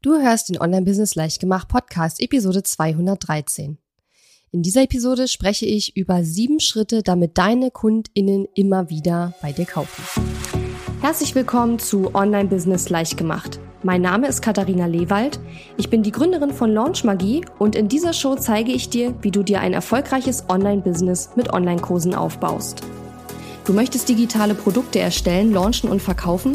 Du hörst den Online-Business Leichtgemacht Podcast Episode 213. In dieser Episode spreche ich über sieben Schritte, damit deine KundInnen immer wieder bei dir kaufen. Herzlich willkommen zu Online-Business Leichtgemacht. Mein Name ist Katharina Lewald. Ich bin die Gründerin von Launch Magie und in dieser Show zeige ich dir, wie du dir ein erfolgreiches Online-Business mit Online-Kursen aufbaust. Du möchtest digitale Produkte erstellen, launchen und verkaufen?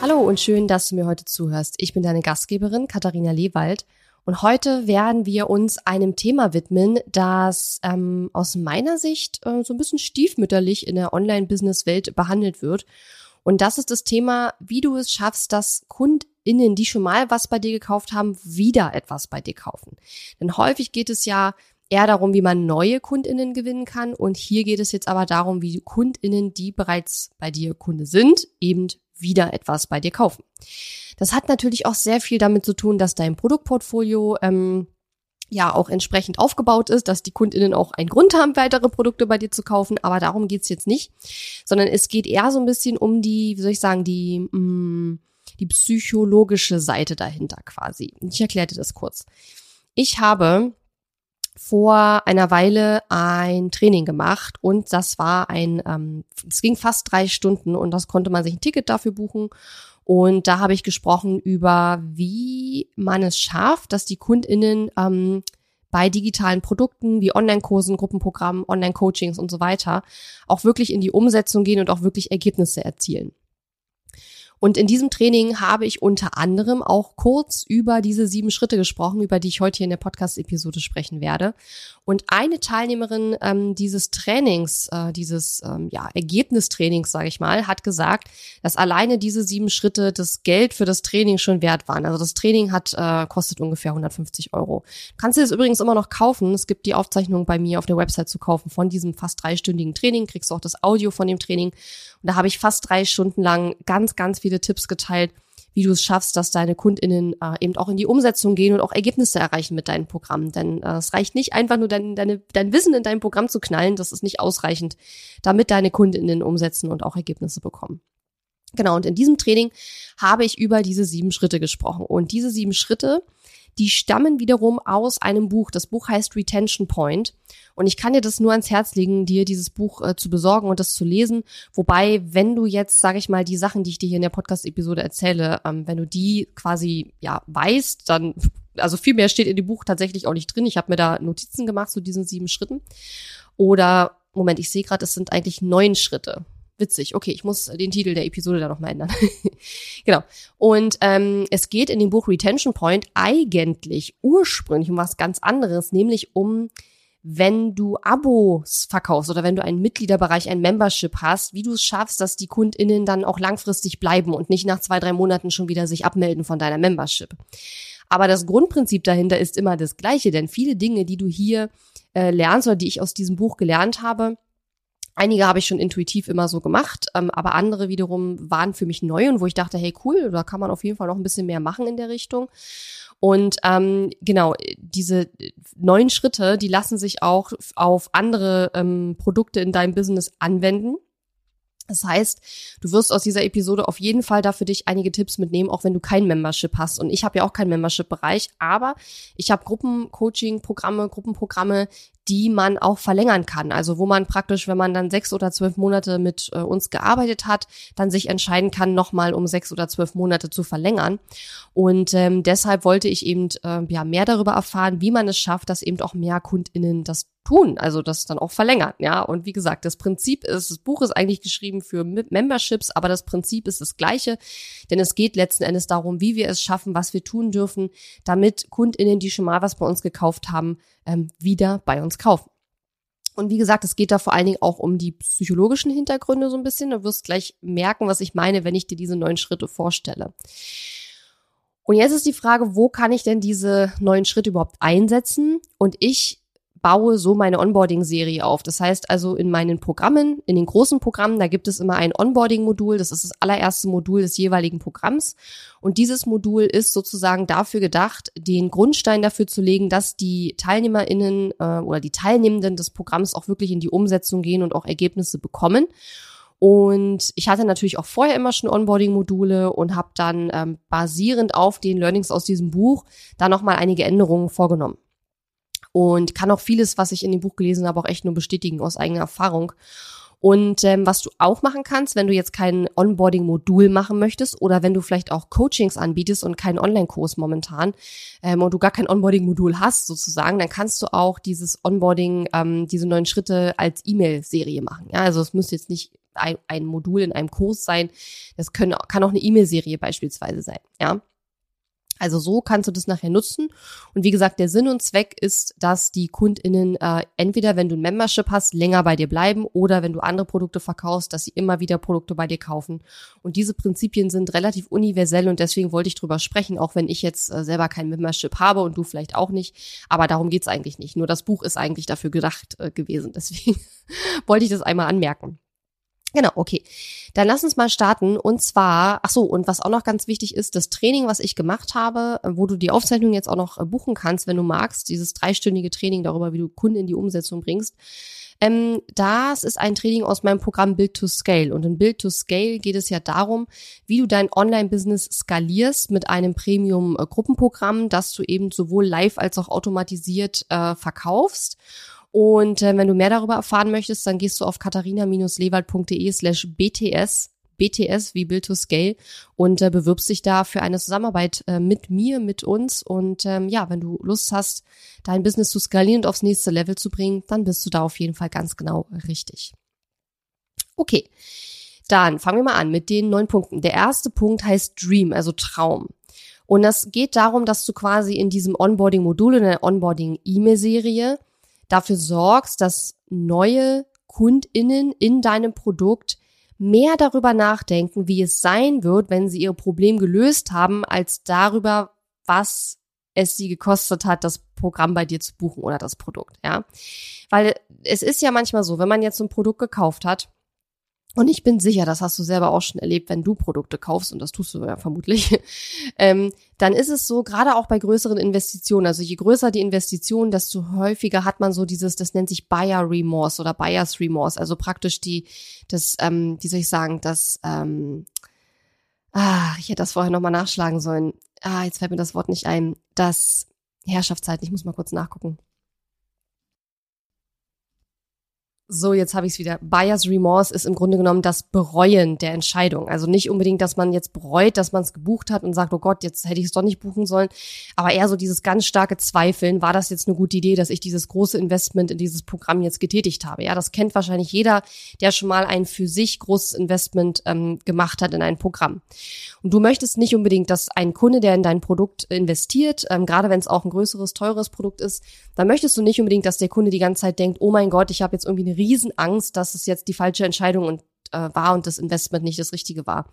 Hallo und schön, dass du mir heute zuhörst. Ich bin deine Gastgeberin Katharina Lewald und heute werden wir uns einem Thema widmen, das ähm, aus meiner Sicht äh, so ein bisschen stiefmütterlich in der Online-Business-Welt behandelt wird. Und das ist das Thema, wie du es schaffst, dass KundInnen, die schon mal was bei dir gekauft haben, wieder etwas bei dir kaufen. Denn häufig geht es ja eher darum, wie man neue KundInnen gewinnen kann. Und hier geht es jetzt aber darum, wie KundInnen, die bereits bei dir Kunde sind, eben wieder etwas bei dir kaufen. Das hat natürlich auch sehr viel damit zu tun, dass dein Produktportfolio ähm, ja auch entsprechend aufgebaut ist, dass die KundInnen auch einen Grund haben, weitere Produkte bei dir zu kaufen. Aber darum geht's jetzt nicht, sondern es geht eher so ein bisschen um die, wie soll ich sagen, die, mh, mm, die psychologische Seite dahinter quasi. Ich erkläre dir das kurz. Ich habe vor einer Weile ein Training gemacht und das war ein, ähm, es ging fast drei Stunden und das konnte man sich ein Ticket dafür buchen. Und da habe ich gesprochen über, wie man es schafft, dass die KundInnen ähm, bei digitalen Produkten wie Online-Kursen, Gruppenprogrammen, Online-Coachings und so weiter auch wirklich in die Umsetzung gehen und auch wirklich Ergebnisse erzielen. Und in diesem Training habe ich unter anderem auch kurz über diese sieben Schritte gesprochen, über die ich heute hier in der Podcast-Episode sprechen werde. Und eine Teilnehmerin ähm, dieses Trainings, äh, dieses ähm, ja, Ergebnistrainings, sage ich mal, hat gesagt, dass alleine diese sieben Schritte das Geld für das Training schon wert waren. Also das Training hat äh, kostet ungefähr 150 Euro. Kannst du das übrigens immer noch kaufen. Es gibt die Aufzeichnung bei mir auf der Website zu kaufen von diesem fast dreistündigen Training. Kriegst du auch das Audio von dem Training. Und da habe ich fast drei Stunden lang ganz, ganz viele Tipps geteilt, wie du es schaffst, dass deine KundInnen äh, eben auch in die Umsetzung gehen und auch Ergebnisse erreichen mit deinen Programmen. Denn äh, es reicht nicht einfach nur dein, deine, dein Wissen in dein Programm zu knallen, das ist nicht ausreichend, damit deine KundInnen umsetzen und auch Ergebnisse bekommen. Genau, und in diesem Training habe ich über diese sieben Schritte gesprochen. Und diese sieben Schritte, die stammen wiederum aus einem Buch. Das Buch heißt Retention Point. Und ich kann dir das nur ans Herz legen, dir dieses Buch äh, zu besorgen und das zu lesen. Wobei, wenn du jetzt, sage ich mal, die Sachen, die ich dir hier in der Podcast-Episode erzähle, ähm, wenn du die quasi ja weißt, dann also viel mehr steht in dem Buch tatsächlich auch nicht drin. Ich habe mir da Notizen gemacht zu diesen sieben Schritten. Oder Moment, ich sehe gerade, es sind eigentlich neun Schritte. Witzig. Okay, ich muss den Titel der Episode da nochmal ändern. genau. Und ähm, es geht in dem Buch Retention Point eigentlich ursprünglich um was ganz anderes, nämlich um wenn du Abos verkaufst oder wenn du einen Mitgliederbereich, ein Membership hast, wie du es schaffst, dass die KundInnen dann auch langfristig bleiben und nicht nach zwei, drei Monaten schon wieder sich abmelden von deiner Membership. Aber das Grundprinzip dahinter ist immer das gleiche, denn viele Dinge, die du hier äh, lernst oder die ich aus diesem Buch gelernt habe, Einige habe ich schon intuitiv immer so gemacht, ähm, aber andere wiederum waren für mich neu und wo ich dachte, hey cool, da kann man auf jeden Fall noch ein bisschen mehr machen in der Richtung. Und ähm, genau, diese neuen Schritte, die lassen sich auch auf andere ähm, Produkte in deinem Business anwenden. Das heißt, du wirst aus dieser Episode auf jeden Fall da für dich einige Tipps mitnehmen, auch wenn du kein Membership hast. Und ich habe ja auch keinen Membership-Bereich, aber ich habe Gruppencoaching-Programme, Gruppenprogramme, die man auch verlängern kann. Also wo man praktisch, wenn man dann sechs oder zwölf Monate mit äh, uns gearbeitet hat, dann sich entscheiden kann, nochmal um sechs oder zwölf Monate zu verlängern. Und ähm, deshalb wollte ich eben äh, ja mehr darüber erfahren, wie man es schafft, dass eben auch mehr KundInnen das tun, also das dann auch verlängern, ja. Und wie gesagt, das Prinzip ist, das Buch ist eigentlich geschrieben für Memberships, aber das Prinzip ist das gleiche, denn es geht letzten Endes darum, wie wir es schaffen, was wir tun dürfen, damit KundInnen, die schon mal was bei uns gekauft haben, ähm, wieder bei uns kaufen. Und wie gesagt, es geht da vor allen Dingen auch um die psychologischen Hintergründe so ein bisschen. Du wirst gleich merken, was ich meine, wenn ich dir diese neun Schritte vorstelle. Und jetzt ist die Frage, wo kann ich denn diese neuen Schritte überhaupt einsetzen? Und ich baue so meine Onboarding-Serie auf. Das heißt also in meinen Programmen, in den großen Programmen, da gibt es immer ein Onboarding-Modul. Das ist das allererste Modul des jeweiligen Programms. Und dieses Modul ist sozusagen dafür gedacht, den Grundstein dafür zu legen, dass die TeilnehmerInnen äh, oder die Teilnehmenden des Programms auch wirklich in die Umsetzung gehen und auch Ergebnisse bekommen. Und ich hatte natürlich auch vorher immer schon Onboarding-Module und habe dann ähm, basierend auf den Learnings aus diesem Buch da nochmal einige Änderungen vorgenommen und kann auch vieles, was ich in dem Buch gelesen habe, auch echt nur bestätigen aus eigener Erfahrung. Und ähm, was du auch machen kannst, wenn du jetzt kein Onboarding-Modul machen möchtest oder wenn du vielleicht auch Coachings anbietest und keinen Online-Kurs momentan ähm, und du gar kein Onboarding-Modul hast sozusagen, dann kannst du auch dieses Onboarding, ähm, diese neuen Schritte als E-Mail-Serie machen. Ja, also es müsste jetzt nicht ein, ein Modul in einem Kurs sein. Das können, kann auch eine E-Mail-Serie beispielsweise sein. Ja. Also so kannst du das nachher nutzen. Und wie gesagt, der Sinn und Zweck ist, dass die KundInnen äh, entweder, wenn du ein Membership hast, länger bei dir bleiben oder wenn du andere Produkte verkaufst, dass sie immer wieder Produkte bei dir kaufen. Und diese Prinzipien sind relativ universell und deswegen wollte ich drüber sprechen, auch wenn ich jetzt äh, selber kein Membership habe und du vielleicht auch nicht. Aber darum geht's eigentlich nicht. Nur das Buch ist eigentlich dafür gedacht äh, gewesen. Deswegen wollte ich das einmal anmerken. Genau, okay. Dann lass uns mal starten. Und zwar, ach so, und was auch noch ganz wichtig ist, das Training, was ich gemacht habe, wo du die Aufzeichnung jetzt auch noch äh, buchen kannst, wenn du magst, dieses dreistündige Training darüber, wie du Kunden in die Umsetzung bringst. Ähm, das ist ein Training aus meinem Programm Build to Scale. Und in Build to Scale geht es ja darum, wie du dein Online-Business skalierst mit einem Premium-Gruppenprogramm, das du eben sowohl live als auch automatisiert äh, verkaufst. Und äh, wenn du mehr darüber erfahren möchtest, dann gehst du auf katharina-lewald.de slash bts BTS wie Build to Scale und äh, bewirbst dich da für eine Zusammenarbeit äh, mit mir, mit uns. Und ähm, ja, wenn du Lust hast, dein Business zu skalieren und aufs nächste Level zu bringen, dann bist du da auf jeden Fall ganz genau richtig. Okay, dann fangen wir mal an mit den neun Punkten. Der erste Punkt heißt Dream, also Traum. Und das geht darum, dass du quasi in diesem Onboarding-Modul, in der Onboarding-E-Mail-Serie dafür sorgst, dass neue KundInnen in deinem Produkt mehr darüber nachdenken, wie es sein wird, wenn sie ihr Problem gelöst haben, als darüber, was es sie gekostet hat, das Programm bei dir zu buchen oder das Produkt, ja. Weil es ist ja manchmal so, wenn man jetzt ein Produkt gekauft hat und ich bin sicher, das hast du selber auch schon erlebt, wenn du Produkte kaufst, und das tust du ja vermutlich, ähm, dann ist es so, gerade auch bei größeren Investitionen, also je größer die Investition, desto häufiger hat man so dieses, das nennt sich Buyer Remorse oder Buyers Remorse, also praktisch die, das, ähm, wie soll ich sagen, das, ähm, ah, ich hätte das vorher nochmal nachschlagen sollen. Ah, jetzt fällt mir das Wort nicht ein. Das Herrschaftszeit, ich muss mal kurz nachgucken. So, jetzt habe ich es wieder. Buyer's Remorse ist im Grunde genommen das Bereuen der Entscheidung. Also nicht unbedingt, dass man jetzt bereut, dass man es gebucht hat und sagt, oh Gott, jetzt hätte ich es doch nicht buchen sollen. Aber eher so dieses ganz starke Zweifeln, war das jetzt eine gute Idee, dass ich dieses große Investment in dieses Programm jetzt getätigt habe. Ja, das kennt wahrscheinlich jeder, der schon mal ein für sich großes Investment ähm, gemacht hat in ein Programm. Und du möchtest nicht unbedingt, dass ein Kunde, der in dein Produkt investiert, ähm, gerade wenn es auch ein größeres, teures Produkt ist, dann möchtest du nicht unbedingt, dass der Kunde die ganze Zeit denkt, oh mein Gott, ich habe jetzt irgendwie eine Riesenangst, dass es jetzt die falsche Entscheidung und äh, war und das Investment nicht das Richtige war.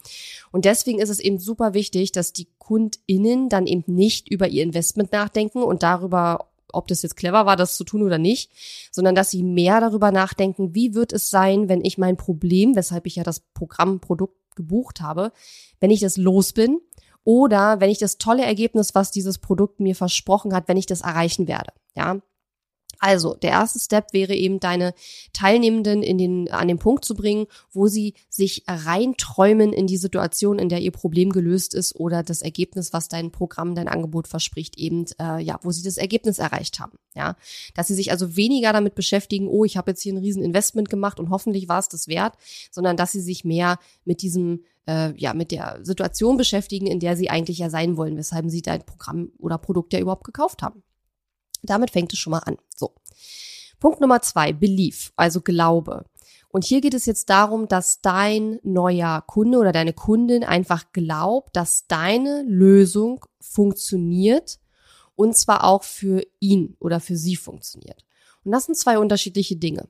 Und deswegen ist es eben super wichtig, dass die KundInnen dann eben nicht über ihr Investment nachdenken und darüber, ob das jetzt clever war, das zu tun oder nicht, sondern dass sie mehr darüber nachdenken, wie wird es sein, wenn ich mein Problem, weshalb ich ja das Programmprodukt gebucht habe, wenn ich das los bin oder wenn ich das tolle Ergebnis, was dieses Produkt mir versprochen hat, wenn ich das erreichen werde. Ja, also, der erste Step wäre eben, deine Teilnehmenden in den, an den Punkt zu bringen, wo sie sich reinträumen in die Situation, in der ihr Problem gelöst ist oder das Ergebnis, was dein Programm, dein Angebot verspricht, eben, äh, ja, wo sie das Ergebnis erreicht haben. Ja, dass sie sich also weniger damit beschäftigen, oh, ich habe jetzt hier ein riesen Investment gemacht und hoffentlich war es das wert, sondern dass sie sich mehr mit diesem äh, ja, mit der Situation beschäftigen, in der sie eigentlich ja sein wollen, weshalb sie dein Programm oder Produkt ja überhaupt gekauft haben. Damit fängt es schon mal an. So. Punkt Nummer zwei, Belief, also Glaube. Und hier geht es jetzt darum, dass dein neuer Kunde oder deine Kundin einfach glaubt, dass deine Lösung funktioniert und zwar auch für ihn oder für sie funktioniert. Und das sind zwei unterschiedliche Dinge.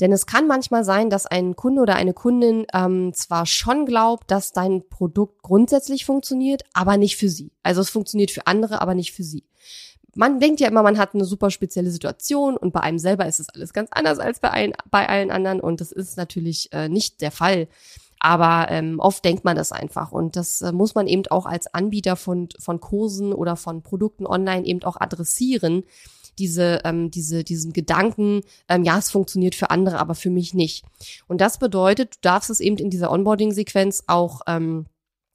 Denn es kann manchmal sein, dass ein Kunde oder eine Kundin ähm, zwar schon glaubt, dass dein Produkt grundsätzlich funktioniert, aber nicht für sie. Also es funktioniert für andere, aber nicht für sie. Man denkt ja immer, man hat eine super spezielle Situation und bei einem selber ist es alles ganz anders als bei, ein, bei allen anderen und das ist natürlich äh, nicht der Fall. Aber ähm, oft denkt man das einfach und das äh, muss man eben auch als Anbieter von, von Kursen oder von Produkten online eben auch adressieren, diese, ähm, diese, diesen Gedanken, ähm, ja, es funktioniert für andere, aber für mich nicht. Und das bedeutet, du darfst es eben in dieser Onboarding-Sequenz auch ähm,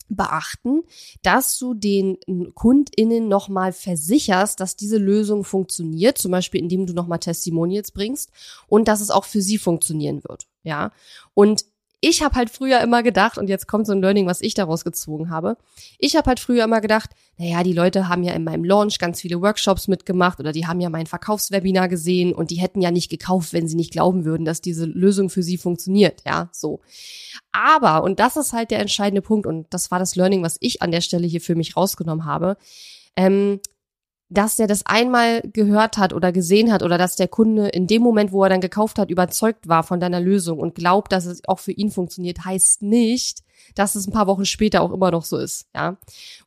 beachten, dass du den KundInnen nochmal versicherst, dass diese Lösung funktioniert, zum Beispiel indem du nochmal Testimonials bringst und dass es auch für sie funktionieren wird. Ja. Und ich habe halt früher immer gedacht, und jetzt kommt so ein Learning, was ich daraus gezogen habe. Ich habe halt früher immer gedacht, naja, die Leute haben ja in meinem Launch ganz viele Workshops mitgemacht oder die haben ja mein Verkaufswebinar gesehen und die hätten ja nicht gekauft, wenn sie nicht glauben würden, dass diese Lösung für sie funktioniert. Ja, so. Aber, und das ist halt der entscheidende Punkt, und das war das Learning, was ich an der Stelle hier für mich rausgenommen habe. Ähm, dass der das einmal gehört hat oder gesehen hat oder dass der Kunde in dem Moment, wo er dann gekauft hat, überzeugt war von deiner Lösung und glaubt, dass es auch für ihn funktioniert, heißt nicht, dass es ein paar Wochen später auch immer noch so ist, ja.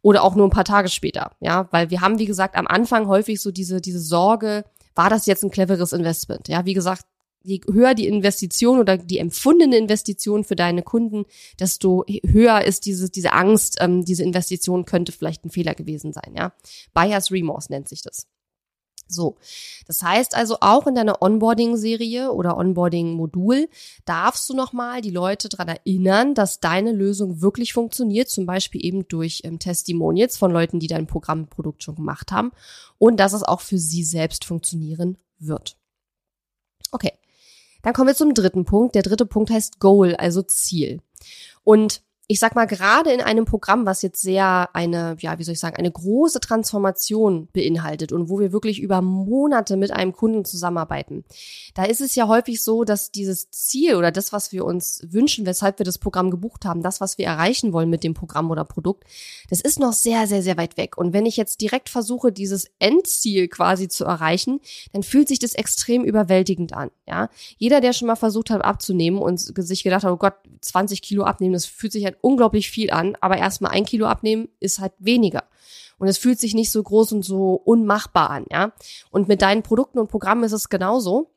Oder auch nur ein paar Tage später, ja. Weil wir haben, wie gesagt, am Anfang häufig so diese, diese Sorge, war das jetzt ein cleveres Investment? Ja, wie gesagt, je höher die Investition oder die empfundene Investition für deine Kunden, desto höher ist diese, diese Angst, ähm, diese Investition könnte vielleicht ein Fehler gewesen sein, ja. Buyer's Remorse nennt sich das. So, das heißt also auch in deiner Onboarding-Serie oder Onboarding-Modul darfst du nochmal die Leute dran erinnern, dass deine Lösung wirklich funktioniert, zum Beispiel eben durch ähm, Testimonials von Leuten, die dein Programmprodukt schon gemacht haben und dass es auch für sie selbst funktionieren wird. Okay, dann kommen wir zum dritten Punkt. Der dritte Punkt heißt Goal, also Ziel. Und ich sag mal, gerade in einem Programm, was jetzt sehr eine, ja, wie soll ich sagen, eine große Transformation beinhaltet und wo wir wirklich über Monate mit einem Kunden zusammenarbeiten, da ist es ja häufig so, dass dieses Ziel oder das, was wir uns wünschen, weshalb wir das Programm gebucht haben, das, was wir erreichen wollen mit dem Programm oder Produkt, das ist noch sehr, sehr, sehr weit weg. Und wenn ich jetzt direkt versuche, dieses Endziel quasi zu erreichen, dann fühlt sich das extrem überwältigend an, ja. Jeder, der schon mal versucht hat abzunehmen und sich gedacht hat, oh Gott, 20 Kilo abnehmen, das fühlt sich halt unglaublich viel an, aber erstmal ein Kilo abnehmen ist halt weniger. Und es fühlt sich nicht so groß und so unmachbar an, ja. Und mit deinen Produkten und Programmen ist es genauso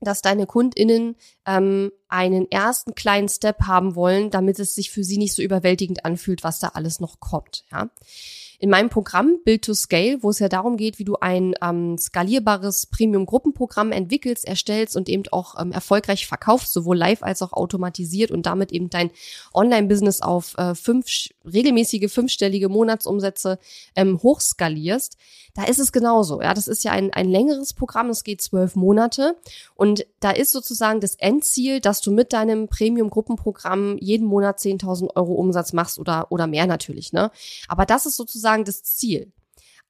dass deine KundInnen ähm, einen ersten kleinen Step haben wollen, damit es sich für sie nicht so überwältigend anfühlt, was da alles noch kommt. Ja? In meinem Programm Build to Scale, wo es ja darum geht, wie du ein ähm, skalierbares Premium-Gruppenprogramm entwickelst, erstellst und eben auch ähm, erfolgreich verkaufst, sowohl live als auch automatisiert und damit eben dein Online-Business auf äh, fünf regelmäßige fünfstellige Monatsumsätze ähm, hochskalierst, da ist es genauso. Ja, das ist ja ein, ein längeres Programm, das geht zwölf Monate und da ist sozusagen das Endziel, dass du mit deinem Premium-Gruppenprogramm jeden Monat 10.000 Euro Umsatz machst oder, oder mehr natürlich, ne? Aber das ist sozusagen sozusagen das Ziel.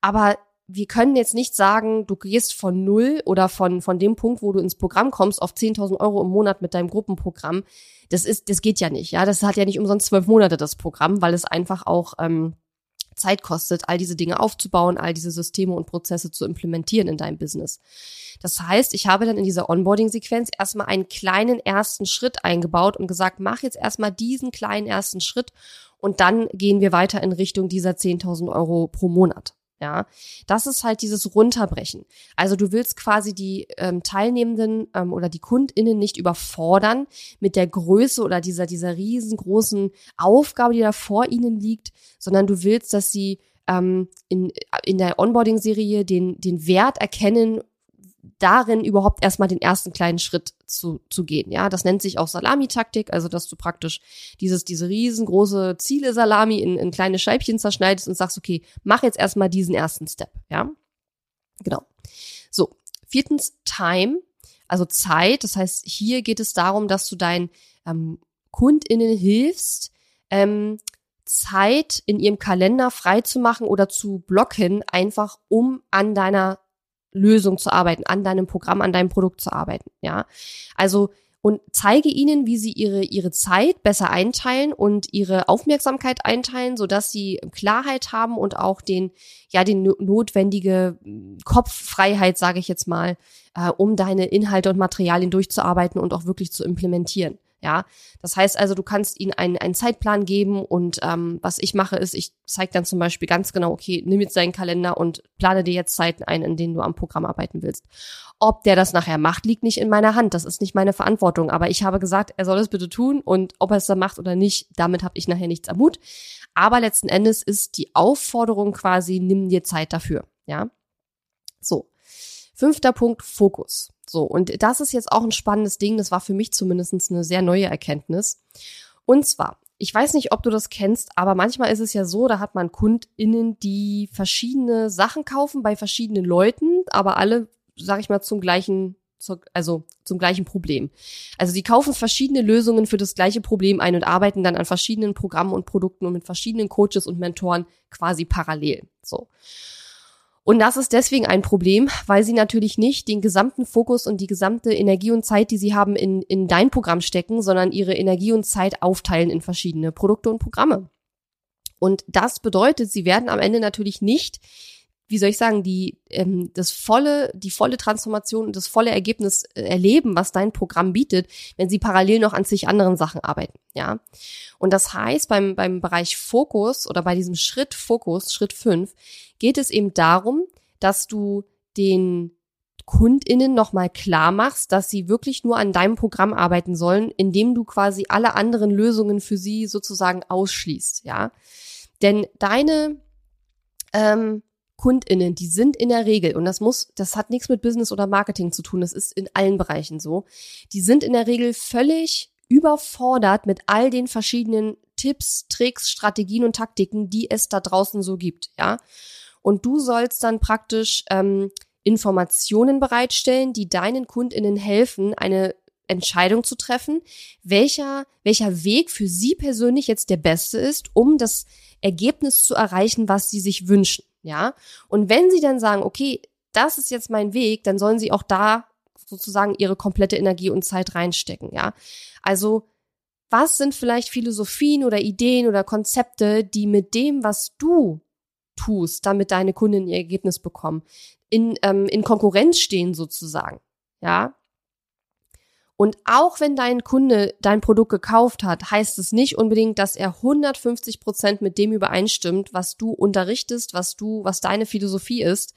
Aber wir können jetzt nicht sagen, du gehst von null oder von, von dem Punkt, wo du ins Programm kommst, auf 10.000 Euro im Monat mit deinem Gruppenprogramm. Das ist, das geht ja nicht. Ja, das hat ja nicht umsonst zwölf Monate das Programm, weil es einfach auch ähm, Zeit kostet, all diese Dinge aufzubauen, all diese Systeme und Prozesse zu implementieren in deinem Business. Das heißt, ich habe dann in dieser Onboarding-Sequenz erstmal einen kleinen ersten Schritt eingebaut und gesagt, mach jetzt erstmal diesen kleinen ersten Schritt und dann gehen wir weiter in Richtung dieser 10.000 Euro pro Monat. Ja, das ist halt dieses Runterbrechen. Also du willst quasi die ähm, Teilnehmenden ähm, oder die KundInnen nicht überfordern mit der Größe oder dieser, dieser riesengroßen Aufgabe, die da vor ihnen liegt, sondern du willst, dass sie ähm, in, in der Onboarding-Serie den, den Wert erkennen darin überhaupt erstmal den ersten kleinen Schritt zu, zu gehen. Ja, das nennt sich auch Salami-Taktik, also dass du praktisch dieses, diese riesengroße Ziele-Salami in, in kleine Scheibchen zerschneidest und sagst, okay, mach jetzt erstmal diesen ersten Step. Ja, genau. So, viertens Time, also Zeit. Das heißt, hier geht es darum, dass du deinen ähm, KundInnen hilfst, ähm, Zeit in ihrem Kalender frei zu machen oder zu blocken, einfach um an deiner Lösung zu arbeiten, an deinem Programm, an deinem Produkt zu arbeiten, ja. Also und zeige ihnen, wie sie ihre, ihre Zeit besser einteilen und ihre Aufmerksamkeit einteilen, sodass sie Klarheit haben und auch den, ja, den notwendige Kopffreiheit, sage ich jetzt mal, äh, um deine Inhalte und Materialien durchzuarbeiten und auch wirklich zu implementieren. Ja, das heißt also, du kannst ihnen einen, einen Zeitplan geben und ähm, was ich mache ist, ich zeige dann zum Beispiel ganz genau, okay, nimm jetzt deinen Kalender und plane dir jetzt Zeiten ein, in denen du am Programm arbeiten willst. Ob der das nachher macht, liegt nicht in meiner Hand. Das ist nicht meine Verantwortung. Aber ich habe gesagt, er soll es bitte tun und ob er es dann macht oder nicht, damit habe ich nachher nichts am Hut. Aber letzten Endes ist die Aufforderung quasi, nimm dir Zeit dafür. Ja, so. Fünfter Punkt, Fokus. So, und das ist jetzt auch ein spannendes Ding, das war für mich zumindest eine sehr neue Erkenntnis. Und zwar, ich weiß nicht, ob du das kennst, aber manchmal ist es ja so, da hat man KundInnen, die verschiedene Sachen kaufen bei verschiedenen Leuten, aber alle, sag ich mal, zum gleichen, also zum gleichen Problem. Also die kaufen verschiedene Lösungen für das gleiche Problem ein und arbeiten dann an verschiedenen Programmen und Produkten und mit verschiedenen Coaches und Mentoren quasi parallel. So. Und das ist deswegen ein Problem, weil sie natürlich nicht den gesamten Fokus und die gesamte Energie und Zeit, die sie haben, in, in dein Programm stecken, sondern ihre Energie und Zeit aufteilen in verschiedene Produkte und Programme. Und das bedeutet, sie werden am Ende natürlich nicht wie soll ich sagen, die ähm, das volle, die volle Transformation und das volle Ergebnis äh, erleben, was dein Programm bietet, wenn sie parallel noch an sich anderen Sachen arbeiten, ja. Und das heißt, beim, beim Bereich Fokus oder bei diesem Schritt Fokus, Schritt fünf geht es eben darum, dass du den KundInnen nochmal klar machst, dass sie wirklich nur an deinem Programm arbeiten sollen, indem du quasi alle anderen Lösungen für sie sozusagen ausschließt, ja. Denn deine ähm, KundInnen, die sind in der Regel, und das muss, das hat nichts mit Business oder Marketing zu tun, das ist in allen Bereichen so, die sind in der Regel völlig überfordert mit all den verschiedenen Tipps, Tricks, Strategien und Taktiken, die es da draußen so gibt, ja. Und du sollst dann praktisch ähm, Informationen bereitstellen, die deinen KundInnen helfen, eine Entscheidung zu treffen, welcher, welcher Weg für sie persönlich jetzt der beste ist, um das Ergebnis zu erreichen, was sie sich wünschen ja. Und wenn sie dann sagen, okay, das ist jetzt mein Weg, dann sollen sie auch da sozusagen ihre komplette Energie und Zeit reinstecken, ja. Also, was sind vielleicht Philosophien oder Ideen oder Konzepte, die mit dem, was du tust, damit deine Kunden ihr Ergebnis bekommen, in, ähm, in Konkurrenz stehen sozusagen, ja. Und auch wenn dein Kunde dein Produkt gekauft hat, heißt es nicht unbedingt, dass er 150 Prozent mit dem übereinstimmt, was du unterrichtest, was du, was deine Philosophie ist.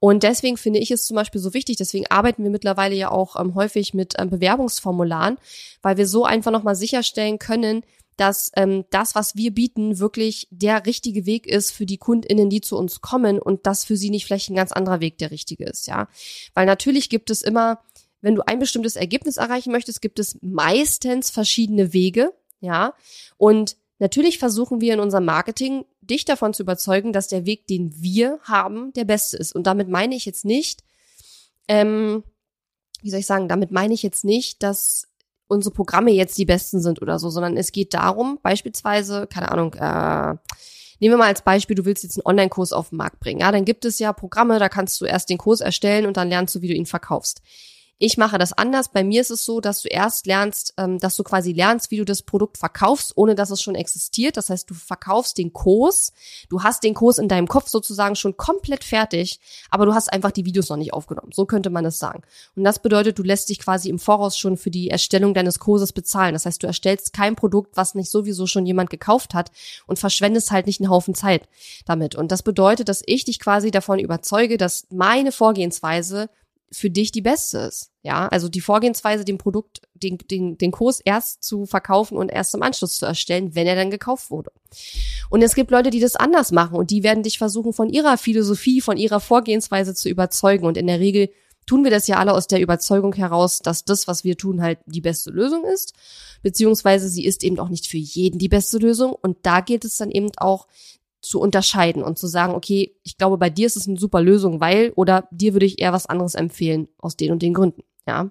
Und deswegen finde ich es zum Beispiel so wichtig, deswegen arbeiten wir mittlerweile ja auch ähm, häufig mit ähm, Bewerbungsformularen, weil wir so einfach nochmal sicherstellen können, dass ähm, das, was wir bieten, wirklich der richtige Weg ist für die KundInnen, die zu uns kommen und dass für sie nicht vielleicht ein ganz anderer Weg der richtige ist, ja. Weil natürlich gibt es immer wenn du ein bestimmtes Ergebnis erreichen möchtest, gibt es meistens verschiedene Wege, ja. Und natürlich versuchen wir in unserem Marketing, dich davon zu überzeugen, dass der Weg, den wir haben, der beste ist. Und damit meine ich jetzt nicht, ähm, wie soll ich sagen, damit meine ich jetzt nicht, dass unsere Programme jetzt die besten sind oder so, sondern es geht darum, beispielsweise, keine Ahnung, äh, Nehmen wir mal als Beispiel, du willst jetzt einen Online-Kurs auf den Markt bringen. Ja, dann gibt es ja Programme, da kannst du erst den Kurs erstellen und dann lernst du, wie du ihn verkaufst. Ich mache das anders. Bei mir ist es so, dass du erst lernst, ähm, dass du quasi lernst, wie du das Produkt verkaufst, ohne dass es schon existiert. Das heißt, du verkaufst den Kurs. Du hast den Kurs in deinem Kopf sozusagen schon komplett fertig, aber du hast einfach die Videos noch nicht aufgenommen. So könnte man es sagen. Und das bedeutet, du lässt dich quasi im Voraus schon für die Erstellung deines Kurses bezahlen. Das heißt, du erstellst kein Produkt, was nicht sowieso schon jemand gekauft hat und verschwendest halt nicht einen Haufen Zeit damit. Und das bedeutet, dass ich dich quasi davon überzeuge, dass meine Vorgehensweise für dich die beste ist. Ja, also die Vorgehensweise, den Produkt, den, den, den Kurs erst zu verkaufen und erst im Anschluss zu erstellen, wenn er dann gekauft wurde. Und es gibt Leute, die das anders machen und die werden dich versuchen, von ihrer Philosophie, von ihrer Vorgehensweise zu überzeugen. Und in der Regel tun wir das ja alle aus der Überzeugung heraus, dass das, was wir tun, halt die beste Lösung ist. Beziehungsweise sie ist eben auch nicht für jeden die beste Lösung. Und da gilt es dann eben auch, zu unterscheiden und zu sagen, okay, ich glaube, bei dir ist es eine super Lösung, weil oder dir würde ich eher was anderes empfehlen aus den und den Gründen, ja.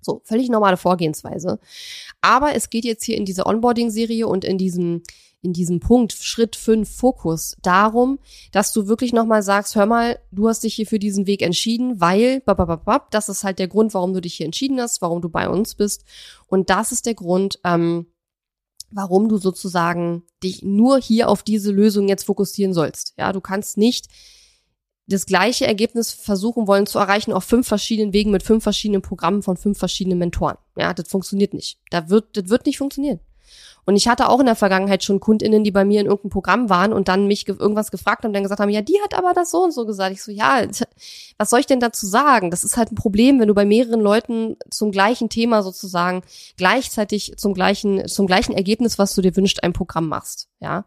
So, völlig normale Vorgehensweise. Aber es geht jetzt hier in dieser Onboarding-Serie und in diesem, in diesem Punkt Schritt 5 Fokus darum, dass du wirklich nochmal sagst, hör mal, du hast dich hier für diesen Weg entschieden, weil, babababab, das ist halt der Grund, warum du dich hier entschieden hast, warum du bei uns bist. Und das ist der Grund, ähm, warum du sozusagen dich nur hier auf diese Lösung jetzt fokussieren sollst. Ja, du kannst nicht das gleiche Ergebnis versuchen wollen zu erreichen auf fünf verschiedenen Wegen mit fünf verschiedenen Programmen von fünf verschiedenen Mentoren. Ja, das funktioniert nicht. Da wird, das wird nicht funktionieren. Und ich hatte auch in der Vergangenheit schon KundInnen, die bei mir in irgendeinem Programm waren und dann mich ge irgendwas gefragt haben und dann gesagt haben, ja, die hat aber das so und so gesagt. Ich so, ja, was soll ich denn dazu sagen? Das ist halt ein Problem, wenn du bei mehreren Leuten zum gleichen Thema sozusagen gleichzeitig zum gleichen, zum gleichen Ergebnis, was du dir wünschst, ein Programm machst. Ja.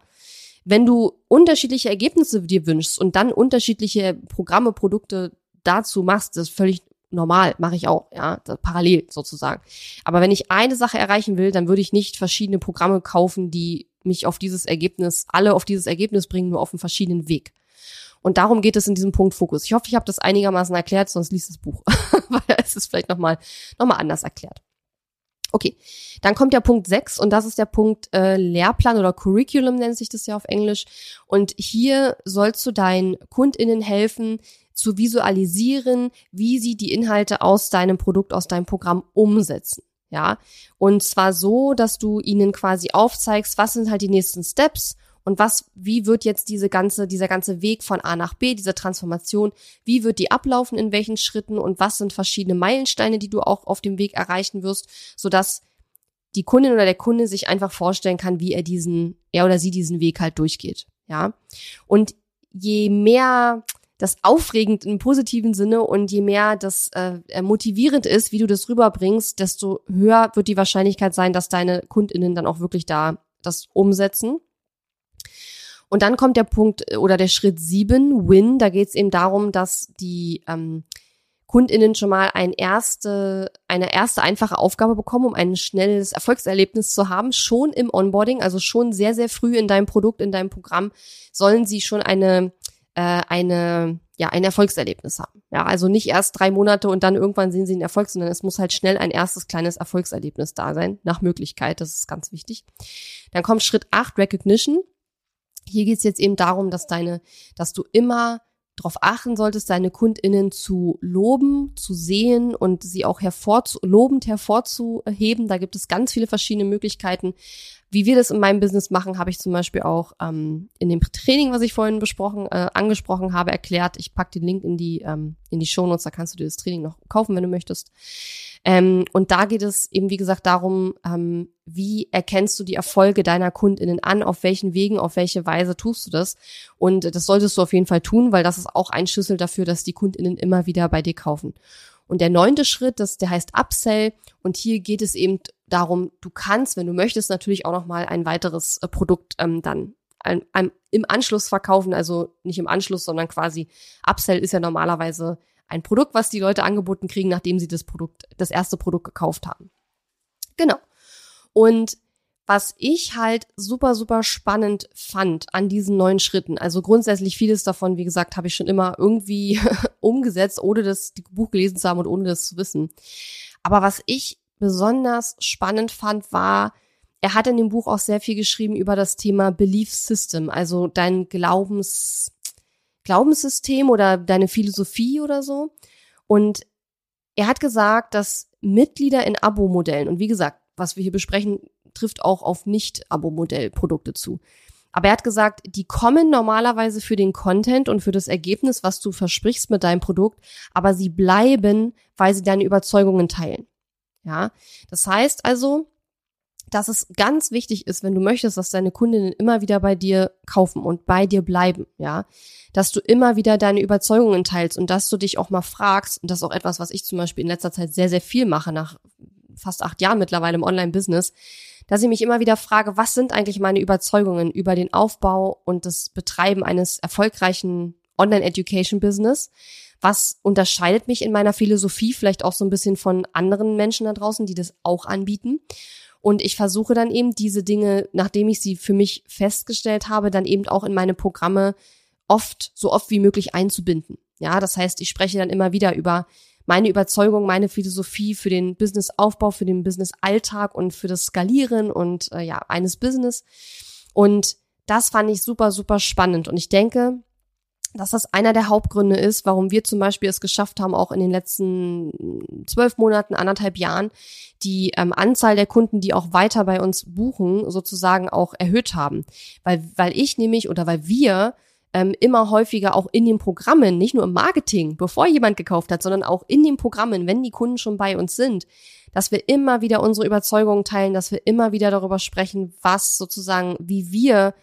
Wenn du unterschiedliche Ergebnisse dir wünschst und dann unterschiedliche Programme, Produkte dazu machst, das ist völlig normal, mache ich auch, ja, parallel sozusagen. Aber wenn ich eine Sache erreichen will, dann würde ich nicht verschiedene Programme kaufen, die mich auf dieses Ergebnis, alle auf dieses Ergebnis bringen, nur auf einem verschiedenen Weg. Und darum geht es in diesem Punkt Fokus. Ich hoffe, ich habe das einigermaßen erklärt, sonst liest das Buch, weil es ist vielleicht nochmal noch mal anders erklärt. Okay, dann kommt der Punkt 6 und das ist der Punkt äh, Lehrplan oder Curriculum nennt sich das ja auf Englisch. Und hier sollst du deinen KundInnen helfen, zu visualisieren, wie sie die Inhalte aus deinem Produkt, aus deinem Programm umsetzen. Ja, und zwar so, dass du ihnen quasi aufzeigst, was sind halt die nächsten Steps und was, wie wird jetzt diese ganze, dieser ganze Weg von A nach B, diese Transformation, wie wird die ablaufen, in welchen Schritten und was sind verschiedene Meilensteine, die du auch auf dem Weg erreichen wirst, sodass die Kundin oder der Kunde sich einfach vorstellen kann, wie er diesen, er oder sie diesen Weg halt durchgeht. Ja. Und je mehr das aufregend im positiven Sinne und je mehr das äh, motivierend ist, wie du das rüberbringst, desto höher wird die Wahrscheinlichkeit sein, dass deine KundInnen dann auch wirklich da das umsetzen. Und dann kommt der Punkt äh, oder der Schritt sieben, Win. Da geht es eben darum, dass die ähm, KundInnen schon mal ein erste, eine erste einfache Aufgabe bekommen, um ein schnelles Erfolgserlebnis zu haben. Schon im Onboarding, also schon sehr, sehr früh in deinem Produkt, in deinem Programm, sollen sie schon eine, äh, eine, ja, ein Erfolgserlebnis haben. Ja, also nicht erst drei Monate und dann irgendwann sehen sie den Erfolg, sondern es muss halt schnell ein erstes kleines Erfolgserlebnis da sein, nach Möglichkeit. Das ist ganz wichtig. Dann kommt Schritt acht Recognition. Hier geht es jetzt eben darum, dass deine, dass du immer darauf achten solltest, deine KundInnen zu loben, zu sehen und sie auch hervorzu lobend hervorzuheben. Da gibt es ganz viele verschiedene Möglichkeiten. Wie wir das in meinem Business machen, habe ich zum Beispiel auch ähm, in dem Training, was ich vorhin besprochen, äh, angesprochen habe, erklärt. Ich pack den Link in die ähm, in die Shownotes, da kannst du dir das Training noch kaufen, wenn du möchtest. Ähm, und da geht es eben, wie gesagt, darum, ähm, wie erkennst du die Erfolge deiner KundInnen an, auf welchen Wegen, auf welche Weise tust du das. Und das solltest du auf jeden Fall tun, weil das ist auch ein Schlüssel dafür, dass die KundInnen immer wieder bei dir kaufen. Und der neunte Schritt, das, der heißt Upsell. Und hier geht es eben darum, du kannst, wenn du möchtest, natürlich auch noch mal ein weiteres äh, Produkt ähm, dann ein, ein, im Anschluss verkaufen. Also nicht im Anschluss, sondern quasi Upsell ist ja normalerweise ein Produkt, was die Leute angeboten kriegen, nachdem sie das Produkt, das erste Produkt gekauft haben. Genau. Und was ich halt super, super spannend fand an diesen neuen Schritten, also grundsätzlich vieles davon, wie gesagt, habe ich schon immer irgendwie umgesetzt, ohne das Buch gelesen zu haben und ohne das zu wissen. Aber was ich besonders spannend fand, war, er hat in dem Buch auch sehr viel geschrieben über das Thema Belief System, also dein Glaubens, Glaubenssystem oder deine Philosophie oder so. Und er hat gesagt, dass Mitglieder in Abo-Modellen, und wie gesagt, was wir hier besprechen, trifft auch auf Nicht-Abo-Modell-Produkte zu. Aber er hat gesagt, die kommen normalerweise für den Content und für das Ergebnis, was du versprichst mit deinem Produkt, aber sie bleiben, weil sie deine Überzeugungen teilen. Ja, das heißt also, dass es ganz wichtig ist, wenn du möchtest, dass deine Kundinnen immer wieder bei dir kaufen und bei dir bleiben, ja, dass du immer wieder deine Überzeugungen teilst und dass du dich auch mal fragst, und das ist auch etwas, was ich zum Beispiel in letzter Zeit sehr, sehr viel mache, nach fast acht Jahren mittlerweile im Online-Business, dass ich mich immer wieder frage, was sind eigentlich meine Überzeugungen über den Aufbau und das Betreiben eines erfolgreichen Online-Education-Business? Was unterscheidet mich in meiner Philosophie vielleicht auch so ein bisschen von anderen Menschen da draußen, die das auch anbieten? Und ich versuche dann eben diese Dinge, nachdem ich sie für mich festgestellt habe, dann eben auch in meine Programme oft, so oft wie möglich einzubinden. Ja, das heißt, ich spreche dann immer wieder über meine Überzeugung, meine Philosophie für den Businessaufbau, für den Businessalltag und für das Skalieren und äh, ja, eines Business. Und das fand ich super, super spannend. Und ich denke, dass das einer der Hauptgründe ist, warum wir zum Beispiel es geschafft haben, auch in den letzten zwölf Monaten, anderthalb Jahren, die ähm, Anzahl der Kunden, die auch weiter bei uns buchen, sozusagen auch erhöht haben. Weil, weil ich nämlich oder weil wir ähm, immer häufiger auch in den Programmen, nicht nur im Marketing, bevor jemand gekauft hat, sondern auch in den Programmen, wenn die Kunden schon bei uns sind, dass wir immer wieder unsere Überzeugungen teilen, dass wir immer wieder darüber sprechen, was sozusagen, wie wir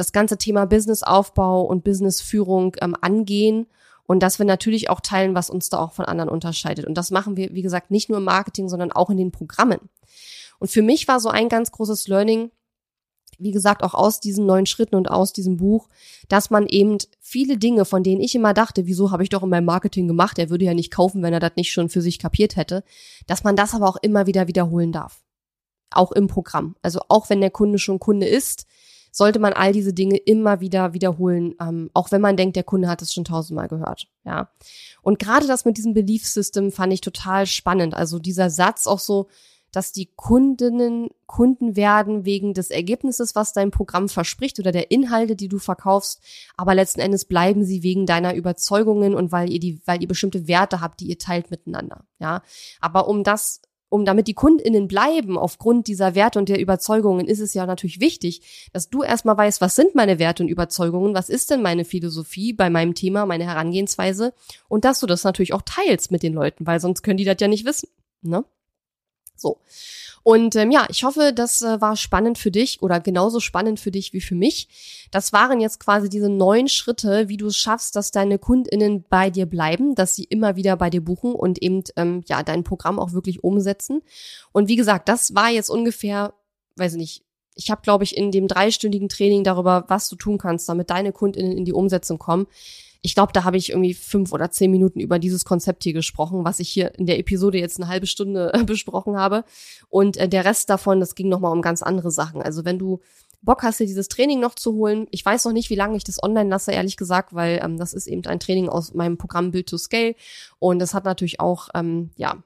das ganze Thema Businessaufbau und Businessführung ähm, angehen und dass wir natürlich auch teilen, was uns da auch von anderen unterscheidet. Und das machen wir, wie gesagt, nicht nur im Marketing, sondern auch in den Programmen. Und für mich war so ein ganz großes Learning, wie gesagt, auch aus diesen neuen Schritten und aus diesem Buch, dass man eben viele Dinge, von denen ich immer dachte, wieso habe ich doch in meinem Marketing gemacht, er würde ja nicht kaufen, wenn er das nicht schon für sich kapiert hätte, dass man das aber auch immer wieder wiederholen darf. Auch im Programm. Also auch wenn der Kunde schon Kunde ist, sollte man all diese Dinge immer wieder wiederholen, ähm, auch wenn man denkt, der Kunde hat es schon tausendmal gehört. Ja. Und gerade das mit diesem Belief System fand ich total spannend. Also dieser Satz auch so, dass die Kundinnen Kunden werden wegen des Ergebnisses, was dein Programm verspricht oder der Inhalte, die du verkaufst, aber letzten Endes bleiben sie wegen deiner Überzeugungen und weil ihr die, weil ihr bestimmte Werte habt, die ihr teilt miteinander. Ja, aber um das um damit die KundInnen bleiben aufgrund dieser Werte und der Überzeugungen, ist es ja natürlich wichtig, dass du erstmal weißt, was sind meine Werte und Überzeugungen, was ist denn meine Philosophie bei meinem Thema, meine Herangehensweise und dass du das natürlich auch teilst mit den Leuten, weil sonst können die das ja nicht wissen. Ne? So. Und ähm, ja, ich hoffe, das äh, war spannend für dich oder genauso spannend für dich wie für mich. Das waren jetzt quasi diese neun Schritte, wie du es schaffst, dass deine KundInnen bei dir bleiben, dass sie immer wieder bei dir buchen und eben ähm, ja dein Programm auch wirklich umsetzen. Und wie gesagt, das war jetzt ungefähr, weiß nicht, ich habe, glaube ich, in dem dreistündigen Training darüber, was du tun kannst, damit deine KundInnen in die Umsetzung kommen, ich glaube, da habe ich irgendwie fünf oder zehn Minuten über dieses Konzept hier gesprochen, was ich hier in der Episode jetzt eine halbe Stunde äh, besprochen habe. Und äh, der Rest davon, das ging nochmal um ganz andere Sachen. Also wenn du Bock hast, dir dieses Training noch zu holen, ich weiß noch nicht, wie lange ich das online lasse, ehrlich gesagt, weil ähm, das ist eben ein Training aus meinem Programm Build to Scale. Und das hat natürlich auch, ähm, ja,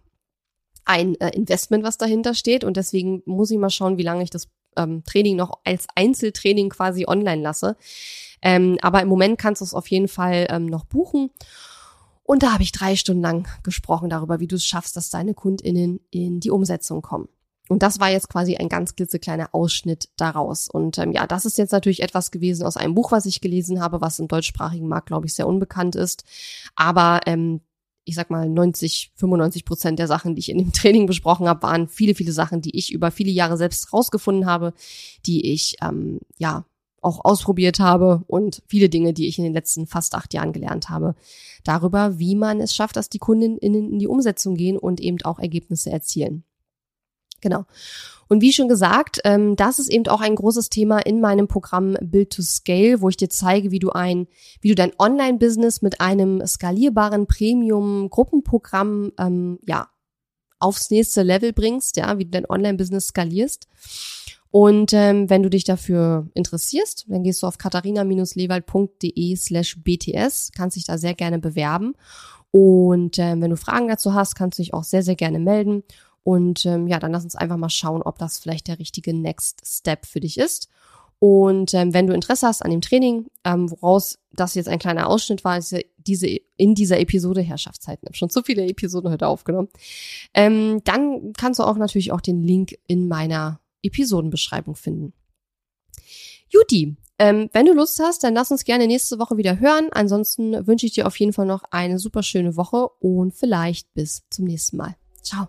ein äh, Investment, was dahinter steht. Und deswegen muss ich mal schauen, wie lange ich das ähm, Training noch als Einzeltraining quasi online lasse. Ähm, aber im Moment kannst du es auf jeden Fall ähm, noch buchen. Und da habe ich drei Stunden lang gesprochen darüber, wie du es schaffst, dass deine KundInnen in die Umsetzung kommen. Und das war jetzt quasi ein ganz klitzekleiner Ausschnitt daraus. Und ähm, ja, das ist jetzt natürlich etwas gewesen aus einem Buch, was ich gelesen habe, was im deutschsprachigen Markt, glaube ich, sehr unbekannt ist. Aber ähm, ich sag mal, 90, 95 Prozent der Sachen, die ich in dem Training besprochen habe, waren viele, viele Sachen, die ich über viele Jahre selbst rausgefunden habe, die ich ähm, ja auch ausprobiert habe und viele Dinge, die ich in den letzten fast acht Jahren gelernt habe, darüber, wie man es schafft, dass die Kunden in die Umsetzung gehen und eben auch Ergebnisse erzielen. Genau. Und wie schon gesagt, ähm, das ist eben auch ein großes Thema in meinem Programm Build to Scale, wo ich dir zeige, wie du ein, wie du dein Online-Business mit einem skalierbaren Premium-Gruppenprogramm ähm, ja aufs nächste Level bringst, ja, wie du dein Online-Business skalierst. Und ähm, wenn du dich dafür interessierst, dann gehst du auf katharina-lewald.de slash bts, kannst dich da sehr gerne bewerben. Und ähm, wenn du Fragen dazu hast, kannst du dich auch sehr, sehr gerne melden. Und ähm, ja, dann lass uns einfach mal schauen, ob das vielleicht der richtige Next Step für dich ist. Und ähm, wenn du Interesse hast an dem Training, ähm, woraus das jetzt ein kleiner Ausschnitt war, diese, diese in dieser Episode Herrschaftszeiten, ich habe schon zu viele Episoden heute aufgenommen, ähm, dann kannst du auch natürlich auch den Link in meiner Episodenbeschreibung finden. Juti, ähm, wenn du Lust hast, dann lass uns gerne nächste Woche wieder hören. Ansonsten wünsche ich dir auf jeden Fall noch eine super schöne Woche und vielleicht bis zum nächsten Mal. Ciao.